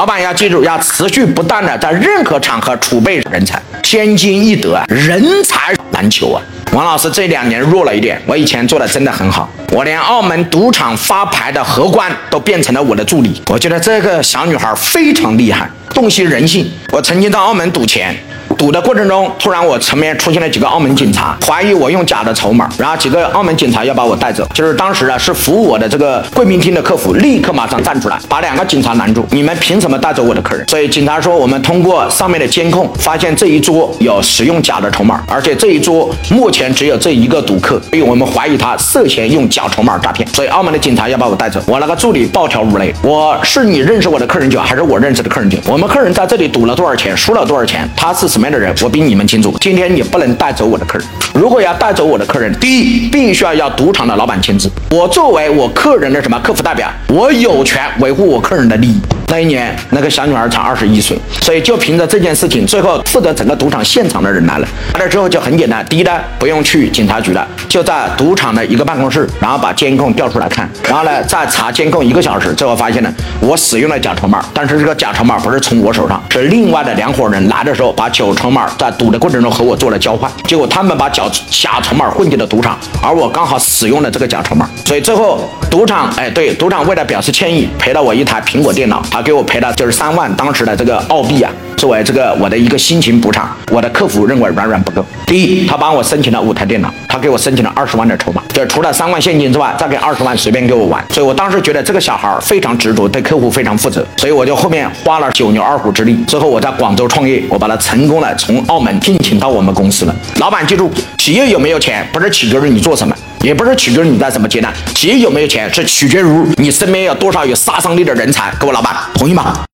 老板要记住，要持续不断的在任何场合储备人才，天经易得啊，人才难求啊。王老师这两年弱了一点，我以前做的真的很好，我连澳门赌场发牌的荷官都变成了我的助理。我觉得这个小女孩非常厉害，洞悉人性。我曾经到澳门赌钱。赌的过程中，突然我前面出现了几个澳门警察，怀疑我用假的筹码，然后几个澳门警察要把我带走。就是当时啊，是服务我的这个贵宾厅的客服立刻马上站出来，把两个警察拦住。你们凭什么带走我的客人？所以警察说，我们通过上面的监控发现这一桌有使用假的筹码，而且这一桌目前只有这一个赌客，所以我们怀疑他涉嫌用假筹码诈骗。所以澳门的警察要把我带走。我那个助理暴跳如雷，我是你认识我的客人久，还是我认识的客人久？我们客人在这里赌了多少钱，输了多少钱？他是什里面的人？我比你们清楚。今天你不能带走我的客人。如果要带走我的客人，第一，必须要要赌场的老板签字。我作为我客人的什么客服代表，我有权维护我客人的利益。那一年，那个小女孩才二十一岁，所以就凭着这件事情，最后负责整个赌场现场的人来了。来了之后就很简单，第一呢，不用去警察局了，就在赌场的一个办公室，然后把监控调出来看，然后呢再查监控一个小时，最后发现呢，我使用了假筹码，但是这个假筹码不是从我手上，是另外的两伙人来的时候把酒筹码在赌的过程中和我做了交换，结果他们把假假筹码混进了赌场，而我刚好使用了这个假筹码，所以最后赌场，哎，对，赌场为了表示歉意，赔了我一台苹果电脑。给我赔了就是三万，当时的这个澳币啊，作为这个我的一个心情补偿。我的客服认为远远不够。第一，他帮我申请了五台电脑，他给我申请了二十万的筹码，就除了三万现金之外，再给二十万随便给我玩。所以我当时觉得这个小孩非常执着，对客户非常负责。所以我就后面花了九牛二虎之力，最后我在广州创业，我把他成功的从澳门聘请到我们公司了。老板记住，企业有没有钱，不是取决于你做什么。也不是取决于你在什么阶段，企业有没有钱是取决于你身边有多少有杀伤力的人才。各位老板，同意吗？